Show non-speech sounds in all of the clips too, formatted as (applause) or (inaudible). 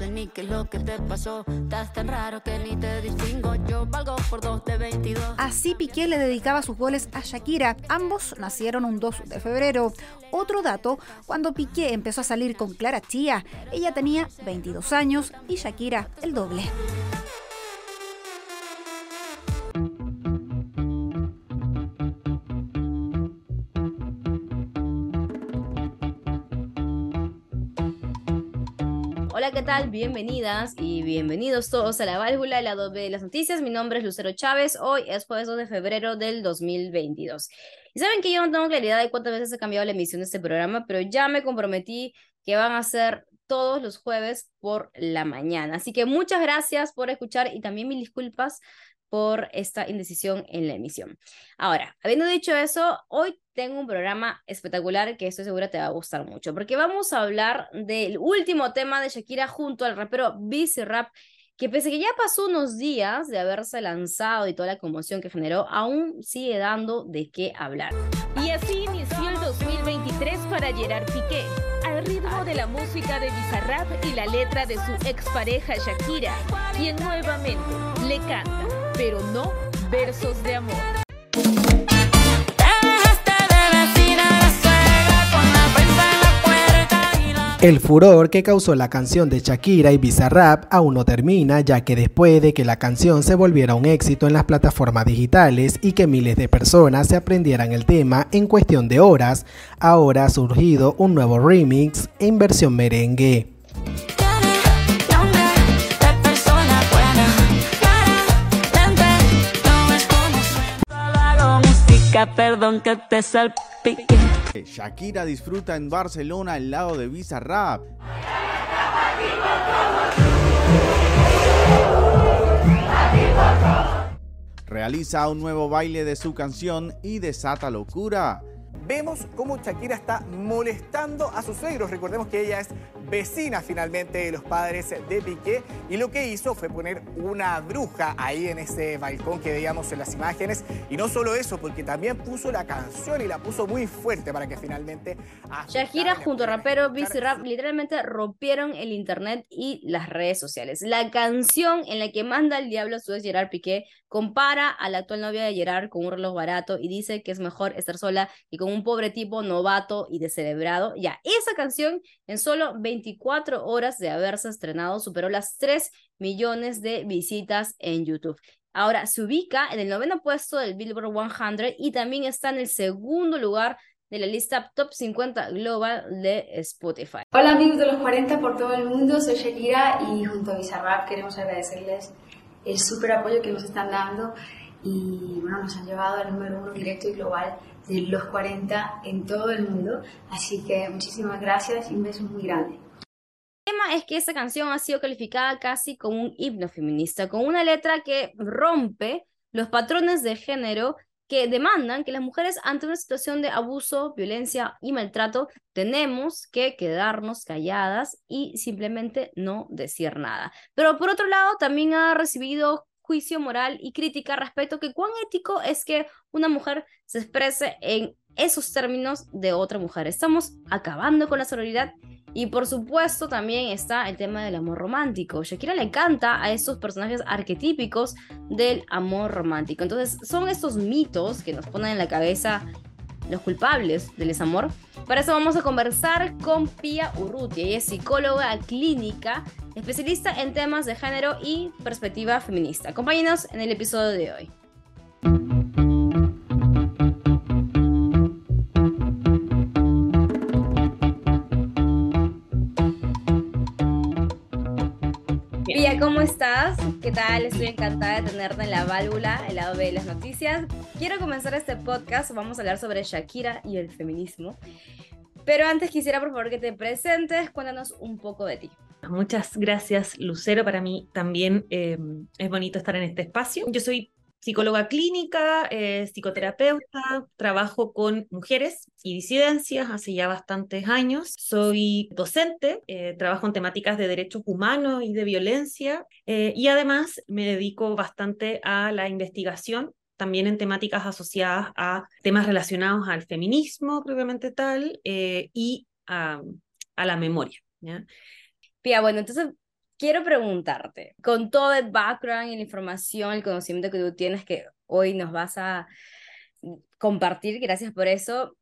sé ni qué es lo que te pasó. Estás tan raro que ni te distingo. Yo valgo por dos de 22. Así Piqué le dedicaba sus goles a Shakira. Ambos nacieron un 2 de febrero. Otro dato, cuando Piqué empezó a salir con Clara Chía, ella tenía 22 años y Shakira el doble. ¿Qué tal? Bienvenidas y bienvenidos todos a la válvula, el lado B de las noticias. Mi nombre es Lucero Chávez. Hoy es jueves 2 de febrero del 2022. Y saben que yo no tengo claridad de cuántas veces ha cambiado la emisión de este programa, pero ya me comprometí que van a ser todos los jueves por la mañana. Así que muchas gracias por escuchar y también mil disculpas por esta indecisión en la emisión. Ahora, habiendo dicho eso, hoy tengo un programa espectacular que estoy segura te va a gustar mucho, porque vamos a hablar del último tema de Shakira junto al rapero Busy Rap, que pese a que ya pasó unos días de haberse lanzado y toda la conmoción que generó, aún sigue dando de qué hablar. Y así inició el 2023 para Gerard Piqué, al ritmo de la música de Bizarrap y la letra de su expareja Shakira, quien nuevamente le canta, pero no versos de amor. El furor que causó la canción de Shakira y Bizarrap aún no termina, ya que después de que la canción se volviera un éxito en las plataformas digitales y que miles de personas se aprendieran el tema en cuestión de horas, ahora ha surgido un nuevo remix en versión merengue. Perdón que te salpique. Shakira disfruta en Barcelona al lado de Bizarrap. Realiza un nuevo baile de su canción y desata locura. Vemos cómo Shakira está molestando a sus suegros. Recordemos que ella es vecina finalmente de los padres de Piqué y lo que hizo fue poner una bruja ahí en ese balcón que veíamos en las imágenes y no solo eso, porque también puso la canción y la puso muy fuerte para que finalmente... Shakira junto a rapero Rap literalmente rompieron el internet y las redes sociales. La canción en la que manda el diablo a su ex Gerard Piqué compara a la actual novia de Gerard con un reloj barato y dice que es mejor estar sola y con un pobre tipo novato y descerebrado. Ya, esa canción en solo 24 horas de haberse estrenado superó las 3 millones de visitas en YouTube. Ahora se ubica en el noveno puesto del Billboard 100 y también está en el segundo lugar de la lista Top 50 Global de Spotify. Hola amigos de los 40 por todo el mundo, soy Shakira y junto a Bizarrap queremos agradecerles el súper apoyo que nos están dando y bueno, nos han llevado al número uno directo y global de los 40 en todo el mundo. Así que muchísimas gracias y un beso muy grande. El tema es que esa canción ha sido calificada casi como un himno feminista, con una letra que rompe los patrones de género que demandan que las mujeres ante una situación de abuso, violencia y maltrato tenemos que quedarnos calladas y simplemente no decir nada. Pero por otro lado, también ha recibido juicio moral y crítica respecto a que cuán ético es que una mujer se exprese en esos términos de otra mujer. Estamos acabando con la sororidad y por supuesto también está el tema del amor romántico. Shakira le canta a esos personajes arquetípicos del amor romántico. Entonces son estos mitos que nos ponen en la cabeza los culpables del desamor. Para eso vamos a conversar con Pia Urrutia. Ella es psicóloga clínica, especialista en temas de género y perspectiva feminista. Acompáñenos en el episodio de hoy. Pia, ¿cómo estás? ¿Qué tal? Estoy encantada de tenerte en la válvula, el lado B de las noticias. Quiero comenzar este podcast, vamos a hablar sobre Shakira y el feminismo. Pero antes quisiera por favor que te presentes, cuéntanos un poco de ti. Muchas gracias, Lucero. Para mí también eh, es bonito estar en este espacio. Yo soy psicóloga clínica, eh, psicoterapeuta, trabajo con mujeres y disidencias hace ya bastantes años. Soy docente, eh, trabajo en temáticas de derechos humanos y de violencia eh, y además me dedico bastante a la investigación también en temáticas asociadas a temas relacionados al feminismo propiamente tal y a, a la memoria. ¿ya? Pia, bueno, entonces quiero preguntarte, con todo el background y la información, el conocimiento que tú tienes que hoy nos vas a compartir, gracias por eso.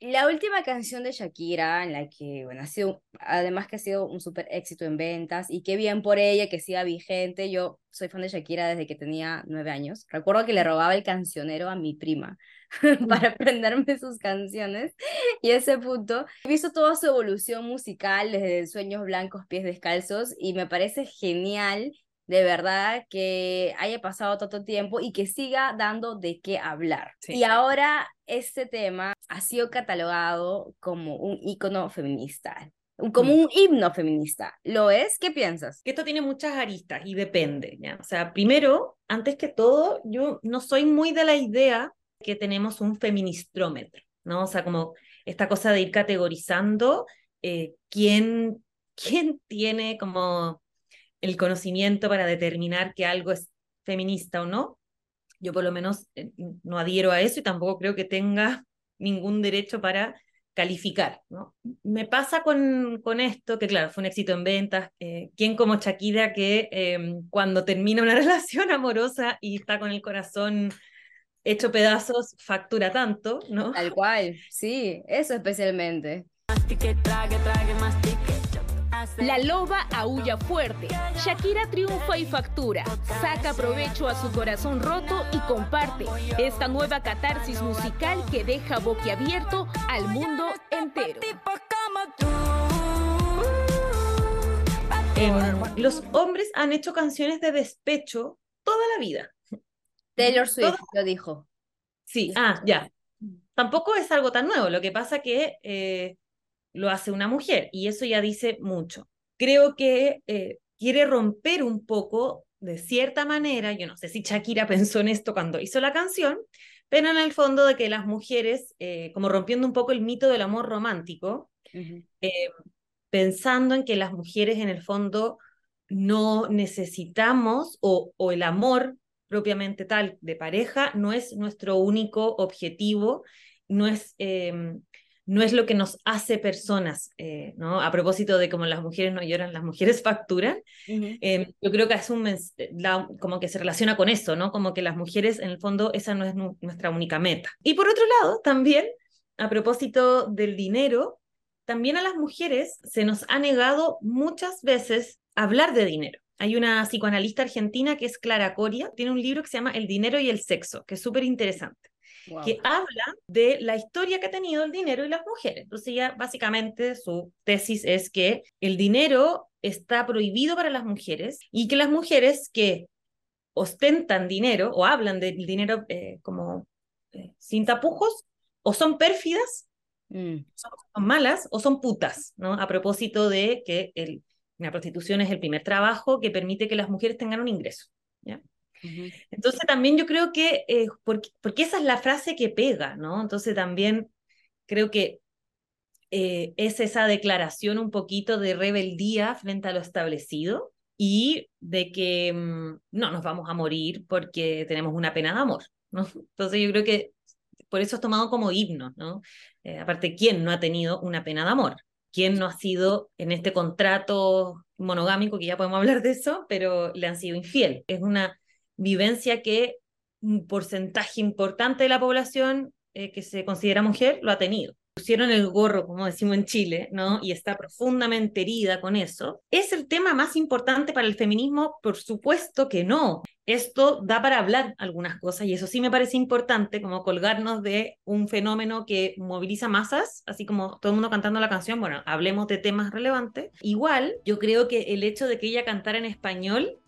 La última canción de Shakira, en la que, bueno, ha sido, además que ha sido un súper éxito en ventas, y qué bien por ella que siga vigente. Yo soy fan de Shakira desde que tenía nueve años. Recuerdo que le robaba el cancionero a mi prima (laughs) para aprenderme sus canciones, y ese punto, he visto toda su evolución musical desde Sueños Blancos, Pies Descalzos, y me parece genial de verdad que haya pasado tanto tiempo y que siga dando de qué hablar. Y ahora este tema ha sido catalogado como un ícono feminista, como mm. un himno feminista. ¿Lo es? ¿Qué piensas? Que esto tiene muchas aristas y depende, ¿ya? O sea, primero, antes que todo, yo no soy muy de la idea que tenemos un feministrómetro, ¿no? O sea, como esta cosa de ir categorizando eh, quién, quién tiene como el conocimiento para determinar que algo es feminista o no. Yo por lo menos eh, no adhiero a eso y tampoco creo que tenga (laughs) ningún derecho para calificar. ¿no? Me pasa con, con esto, que claro, fue un éxito en ventas. Eh, ¿Quién como Shakira que em, cuando termina una (laughs) relación amorosa y está con el corazón hecho pedazos, factura tanto, ¿no? Tal cual, sí, eso especialmente. La loba aúlla fuerte. Shakira triunfa y factura. Saca provecho a su corazón roto y comparte esta nueva catarsis musical que deja boquiabierto al mundo entero. Los hombres han hecho canciones de despecho toda la vida. Taylor Swift lo dijo. Sí, ah, ya. Tampoco es algo tan nuevo. Lo que pasa que eh, lo hace una mujer y eso ya dice mucho. Creo que eh, quiere romper un poco, de cierta manera, yo no sé si Shakira pensó en esto cuando hizo la canción, pero en el fondo de que las mujeres, eh, como rompiendo un poco el mito del amor romántico, eh, pensando en que las mujeres en el fondo no necesitamos o, o el amor propiamente tal de pareja no es nuestro único objetivo, no es no es lo que nos hace personas, eh, ¿no? A propósito de como las mujeres no lloran, las mujeres (laughs) facturan, em, yo creo que es un como que se relaciona con eso, ¿no? Como que las mujeres, en el fondo, esa no es nuestra única meta. Y por otro lado, también, a propósito del dinero, también a las mujeres se nos ha negado muchas veces hablar de dinero. Hay una psicoanalista argentina que es Clara Coria, tiene un libro que se llama El dinero y el sexo, que es súper interesante que habla de la historia que ha tenido el dinero y las mujeres. Entonces ya básicamente su tesis es que el dinero está prohibido para las mujeres y que las mujeres que ostentan dinero o hablan del dinero eh, como eh, sin tapujos o son pérfidas, mm. son, malas o son putas, ¿no? A propósito de que el, la prostitución es el primer trabajo que permite que las mujeres tengan un ingreso. ¿ya? Entonces también yo creo que, eh, porque, esa es la frase que pega, ¿no? Entonces también creo que eh, es esa declaración un poquito de rebeldía frente a lo establecido y de que mm, no nos vamos a morir porque tenemos una pena de amor, ¿no? Entonces yo creo que por eso es tomado como himno, ¿no? Eh, aparte, ¿quién no ha tenido una pena de amor? ¿Quién no ha sido en este contrato monogámico, que ya podemos hablar de eso, pero le han sido infiel? Es una vivencia que un porcentaje importante de la población eh, que se considera mujer lo ha tenido. Pusieron el gorro, como decimos en Chile, ¿no? Y está profundamente herida con eso. ¿Es el tema más importante para el feminismo? Por supuesto que no. Esto da para hablar algunas cosas y eso sí me parece importante, como colgarnos de un fenómeno que moviliza masas, así como todo el mundo cantando la canción, bueno, hablemos de temas relevantes. Igual, yo creo que el hecho de que ella cantara en español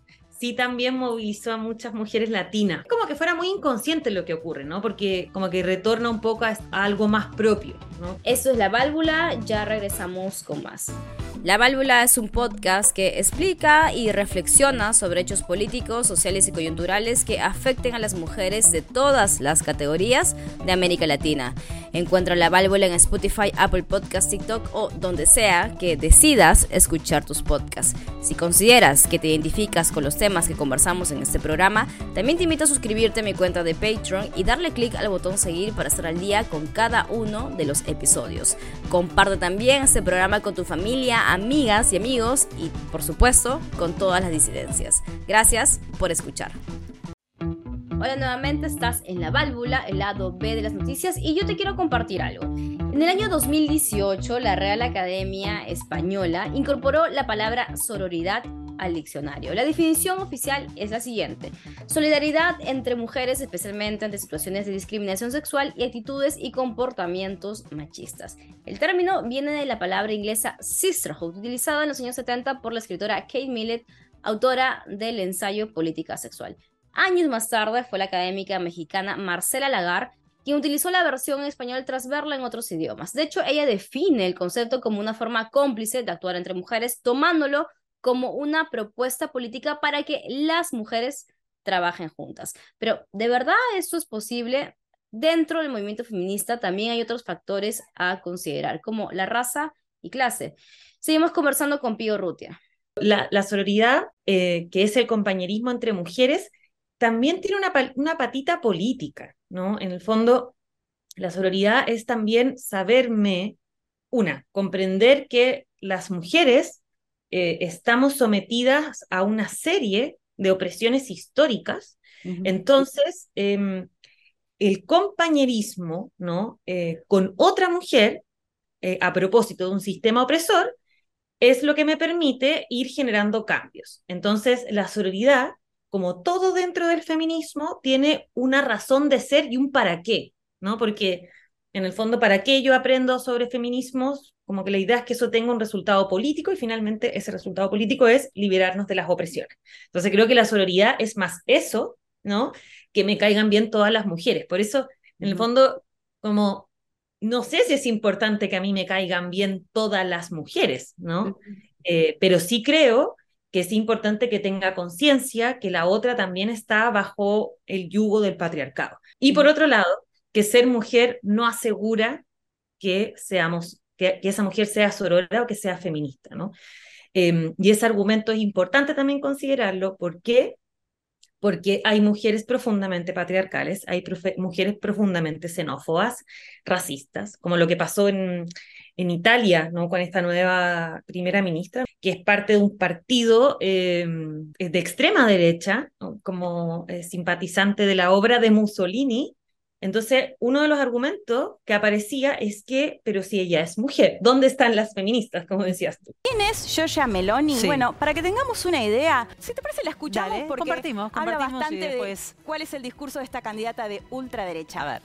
sí también movilizó a muchas mujeres latinas. Como que fuera muy inconsciente lo que ocurre, ¿no? Porque como que retorna un poco a, algo más propio, ¿no? Eso es La Válvula, ya regresamos con más. La Válvula es un podcast que explica y reflexiona sobre hechos políticos, sociales y coyunturales que afecten a las mujeres de todas las categorías de América Latina. Encuentra La Válvula en Spotify, Apple Podcast, TikTok o donde sea que decidas escuchar tus podcasts. Si consideras que te identificas con los temas que conversamos en este programa, también te invito a suscribirte a mi cuenta de Patreon y darle clic al botón seguir para estar al día con cada uno de los episodios. Comparte también este programa con tu familia, amigas y amigos y, por supuesto, con todas las disidencias. Gracias por escuchar. Hola nuevamente, estás en la válvula, el lado B de las noticias y yo te quiero compartir algo. En el año 2018, la Real Academia Española incorporó la palabra sororidad al diccionario. La definición oficial es la siguiente. Solidaridad entre mujeres, especialmente ante situaciones de discriminación sexual y actitudes y comportamientos machistas. El término viene de la palabra inglesa sisterhood, utilizada en los años 70 por la escritora Kate Millett, autora del ensayo Política Sexual. Años más tarde fue la académica mexicana Marcela Lagar quien utilizó la versión en español tras verla en otros idiomas. De hecho, ella define el concepto como una forma cómplice de actuar entre mujeres, tomándolo como una propuesta política para que las mujeres trabajen juntas. Pero, ¿de verdad esto es posible? Dentro del movimiento feminista también hay otros factores a considerar, como la raza y clase. Seguimos conversando con Pío Rutia. La, la sororidad, eh, que es el compañerismo entre mujeres, también tiene una, patita política, ¿no? En el fondo, la sororidad es también saberme, una, comprender que las mujeres eh, estamos sometidas a una serie de opresiones históricas, entonces em, el compañerismo, ¿no? Eh, con otra mujer, eh, a propósito de un sistema opresor, es lo que me permite ir generando cambios. Entonces, la sororidad como todo dentro del feminismo, tiene una razón de ser y un para qué, ¿no? Porque en el fondo, ¿para qué yo aprendo sobre feminismos? Como que la idea es que eso tenga un resultado político y finalmente ese resultado político es liberarnos de las opresiones. Entonces creo que la sororidad es más eso, ¿no? Que me caigan bien todas las mujeres. Por eso, en el fondo, como no sé si es importante que a mí me caigan bien todas las mujeres, ¿no? Eh, pero sí creo que es importante que tenga conciencia que la otra también está bajo el yugo del patriarcado. Y por otro lado, que ser mujer no asegura que seamos, que, esa mujer sea sorora o que sea feminista, ¿no? Em, y ese argumento es importante también considerarlo. ¿Por qué? Porque hay mujeres profundamente patriarcales, hay mujeres profundamente xenófobas, racistas, como lo que pasó en, en Italia, ¿no? con esta nueva primera ministra, que es parte de un partido eh, de extrema derecha, como eh, simpatizante de la obra de Mussolini. Entonces, uno de los argumentos que aparecía es que, pero si ella es mujer, ¿dónde están las feministas, como decías tú? ¿Quién es Giorgia Meloni? Bueno, para que tengamos una idea, si te parece la escuchamos porque compartimos, habla compartimos bastante y después- de cuál es el discurso de esta candidata de ultraderecha. A ver.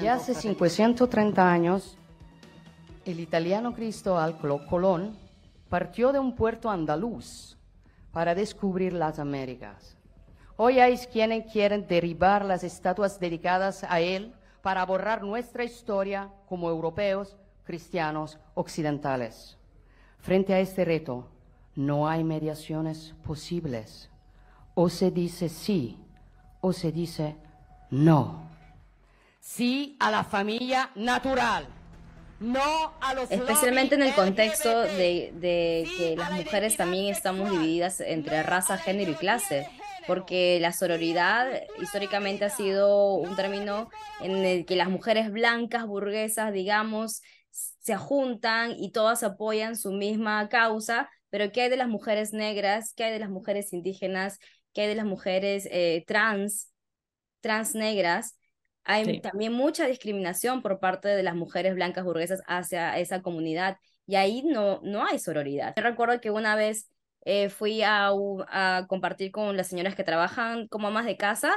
Ya hace 530 años, el italiano Cristóbal Colón partió de un puerto andaluz para descubrir las Américas. Hoy hay quienes quieren derribar las estatuas dedicadas a él para borrar nuestra historia como europeos cristianos occidentales. Frente a este reto, no hay mediaciones posibles. O se dice sí o se dice no. Sí a la familia natural. No a los Especialmente en el contexto de, de que las mujeres también estamos divididas entre raza, género y clase, porque la sororidad históricamente ha sido un término en el que las mujeres blancas, burguesas, digamos, se juntan y todas apoyan su misma causa, pero ¿qué hay de las mujeres negras? ¿Qué hay de las mujeres indígenas? ¿Qué hay de las mujeres eh, trans, trans negras? Hay Sí. también mucha discriminación por parte de las mujeres blancas burguesas hacia esa comunidad y ahí no, no hay sororidad. Yo recuerdo que una vez eh, fui a, a compartir con las señoras que trabajan como amas de casa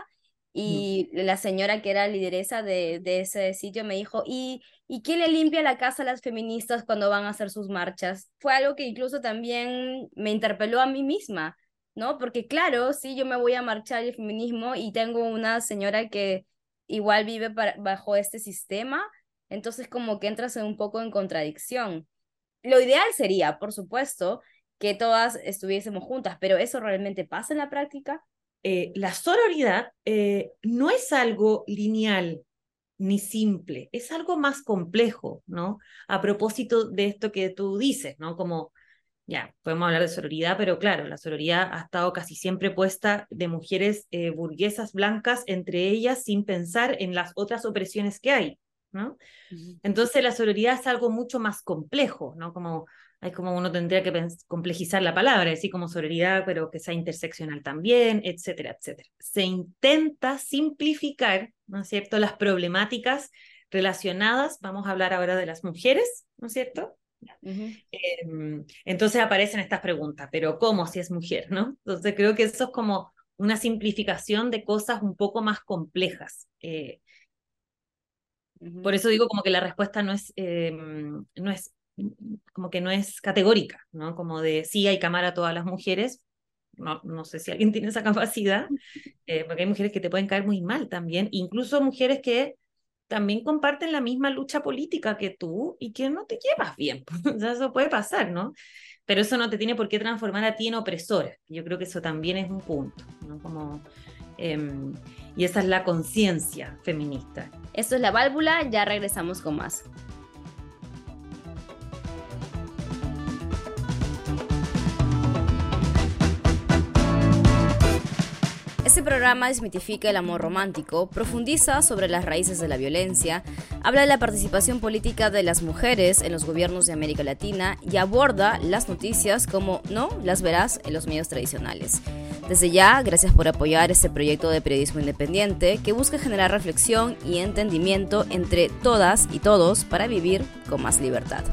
y la señora que era lideresa de, de ese sitio me dijo, ¿y, ¿y quién le limpia la casa a las feministas cuando van a hacer sus marchas? Fue algo que incluso también me interpeló a mí misma, ¿no? Porque claro, sí, yo me voy a marchar el feminismo y tengo una señora que igual vive para- bajo este sistema, entonces como que entras en un poco en contradicción. Lo ideal sería, por supuesto, que todas estuviésemos juntas, pero ¿eso realmente pasa en la práctica? Eh, la sororidad eh, no es algo lineal ni simple, es algo más complejo, ¿no? A propósito de esto que tú dices, ¿no? Como ya, podemos hablar de sororidad, pero claro, la sororidad ha estado casi siempre puesta de mujeres eh, burguesas blancas entre ellas sin pensar en las otras opresiones que hay, ¿no? Entonces la sororidad es algo mucho más complejo, ¿no? Como hay como uno tendría que complejizar la palabra, decir como sororidad, pero que sea interseccional también, etcétera, etcétera. Se intenta simplificar, ¿no es cierto?, las problemáticas relacionadas, vamos a hablar ahora de las mujeres, ¿no es cierto? Em, entonces aparecen estas preguntas, pero ¿cómo si es mujer, no? Entonces creo que eso es como una simplificación de cosas un poco más complejas. Eh, por eso digo como que la respuesta no es, em, no es como que no es categórica, ¿no? Como de sí hay cámara a todas las mujeres, no, no sé si alguien tiene esa capacidad, eh, porque hay mujeres que te pueden caer muy mal también, incluso mujeres que también comparten la misma lucha política que tú y que no te llevas bien. (laughs) o sea, eso puede pasar, ¿no? Pero eso no te tiene por qué transformar a ti en opresora. Yo creo que eso también es un punto, ¿no? Como, em, y esa es la conciencia feminista. Esto es la válvula, ya regresamos con más. Este programa desmitifica el amor romántico, profundiza sobre las raíces de la violencia, habla de la participación política de las mujeres en los gobiernos de América Latina y aborda las noticias como no las verás en los medios tradicionales. Desde ya, gracias por apoyar este proyecto de periodismo independiente que busca generar reflexión y entendimiento entre todas y todos para vivir con más libertad.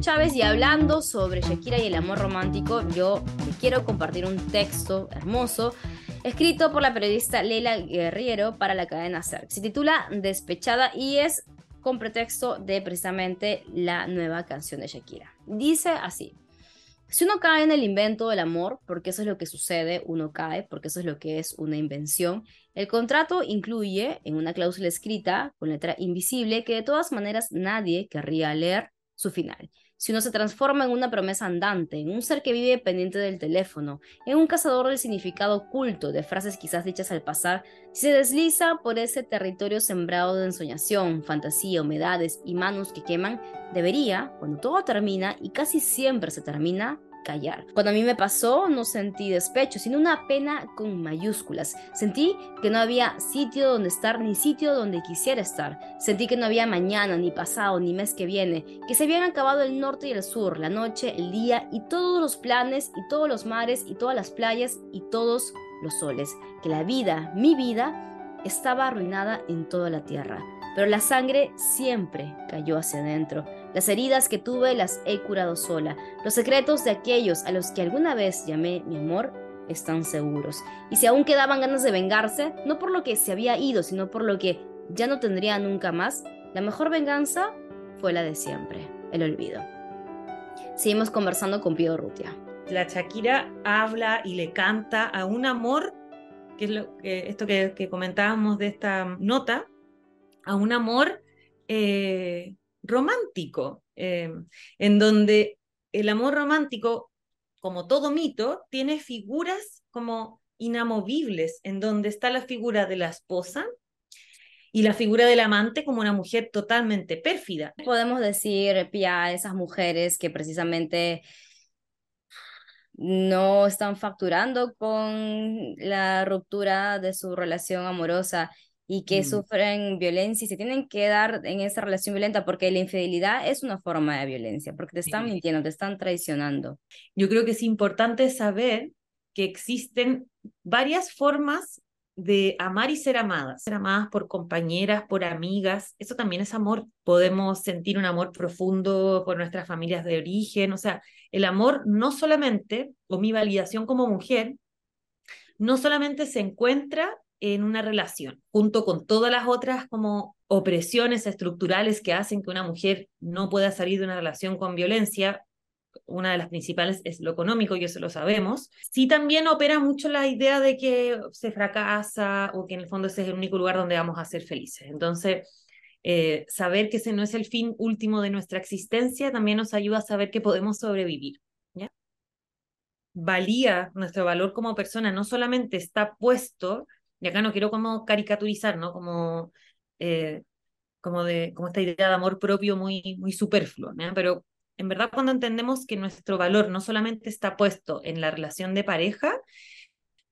Chávez y hablando sobre Shakira y el amor romántico, yo quiero compartir un texto hermoso escrito por la periodista Leila Guerriero para la cadena SER. Se titula Despechada y es con pretexto de precisamente la nueva canción de Shakira. Dice así. Si uno cae en el invento del amor, porque eso es lo que sucede, uno cae, porque eso es lo que es una invención, el contrato incluye en una cláusula escrita con letra invisible que de todas maneras nadie querría leer su final. Si uno se transforma en una promesa andante, en un ser que vive pendiente del teléfono, en un cazador del significado oculto de frases quizás dichas al pasar, si se desliza por ese territorio sembrado de ensoñación, fantasía, humedades y manos que queman, debería, cuando todo termina, y casi siempre se termina, callar. Cuando a mí me pasó, no sentí despecho, sino una pena con mayúsculas. Sentí que no había sitio donde estar ni sitio donde quisiera estar. Sentí que no había mañana, ni pasado, ni mes que viene, que se habían acabado el norte y el sur, la noche, el día y todos los planes y todos los mares y todas las playas y todos los soles. Que la vida, mi vida, estaba arruinada en toda la tierra. Pero la sangre siempre cayó hacia adentro las heridas que tuve las he curado sola. Los secretos de aquellos a los que alguna vez llamé mi amor están seguros. Y si aún quedaban ganas de vengarse, no por lo que se había ido, sino por lo que ya no tendría nunca más, la mejor venganza fue la de siempre, el olvido. Seguimos conversando con Pío Rutia. La Shakira habla y le canta a un amor, que es lo, que, esto que, comentábamos de esta nota, a un amor eh, romántico, em, en donde el amor romántico, como todo mito, tiene figuras como inamovibles, en donde está la figura de la esposa y la figura del amante como una mujer totalmente pérfida. Podemos decir, Pia, a esas mujeres que precisamente no están facturando con la ruptura de su relación amorosa y que mm. sufren violencia y se tienen que dar en esa relación violenta porque la infidelidad es una forma de violencia, porque te están mintiendo, te están traicionando. Yo creo que es importante saber que existen varias formas de amar y ser amadas, ser amadas por compañeras, por amigas, eso también es amor. Podemos sentir un amor profundo por nuestras familias de origen, o sea, el amor no solamente, o mi validación como mujer, no solamente se encuentra en una relación, junto con todas las otras como opresiones estructurales que hacen que una mujer no pueda salir de una relación con violencia, una de las principales es lo económico, y eso lo sabemos. Sí también opera mucho la idea de que se fracasa o que en el fondo ese es el único lugar donde vamos a ser felices. Entonces, eh, saber que ese no es el fin último de nuestra existencia también nos ayuda a saber que podemos sobrevivir. valía, nuestro valor como persona no solamente está puesto, y acá no quiero como caricaturizar, ¿no? Como, eh, como, de, como esta idea de amor propio muy, muy superfluo, ¿no? Pero en verdad cuando entendemos que nuestro valor no solamente está puesto en la relación de pareja,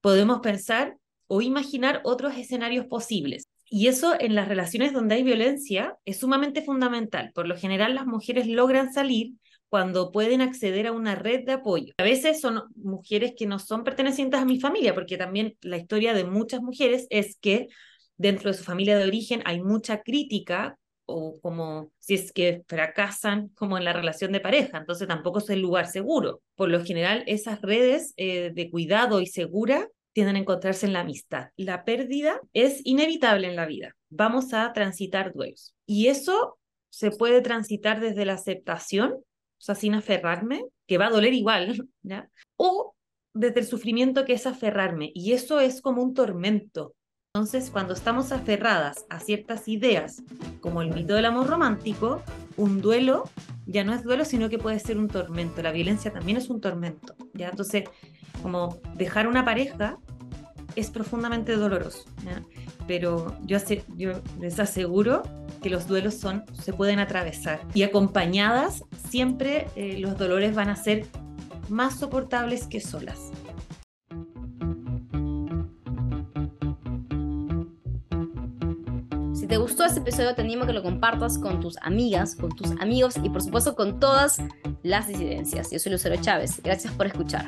podemos pensar o imaginar otros escenarios posibles. Y eso en las relaciones donde hay violencia es sumamente fundamental. Por lo general las mujeres logran salir cuando pueden acceder a una red de apoyo. A veces son mujeres que no son pertenecientes a mi familia, porque también la historia de muchas mujeres es que dentro de su familia de origen hay mucha crítica o como si es que fracasan como en la relación de pareja, entonces tampoco es el lugar seguro. Por lo general, esas redes eh, de cuidado y segura tienden a encontrarse en la amistad. La pérdida es inevitable en la vida. Vamos a transitar duelos. Y eso se puede transitar desde la aceptación, o sea, sin aferrarme, que va a doler igual, (laughs) ¿ya? O desde el sufrimiento que es aferrarme. Y eso es como un tormento. Entonces, cuando estamos aferradas a ciertas ideas, como el mito del amor romántico, un duelo ya no es duelo, sino que puede ser un tormento. La violencia también es un tormento. ¿ya? Entonces, como dejar una pareja es profundamente doloroso. Pero yo, yo les aseguro que los duelos son, se pueden atravesar. Y acompañadas, siempre eh, los dolores van a ser más soportables que solas. Si te gustó este episodio, te animo a que lo compartas con tus amigas, con tus amigos y por supuesto con todas las disidencias. Yo soy Lucero Chávez. Gracias por escuchar.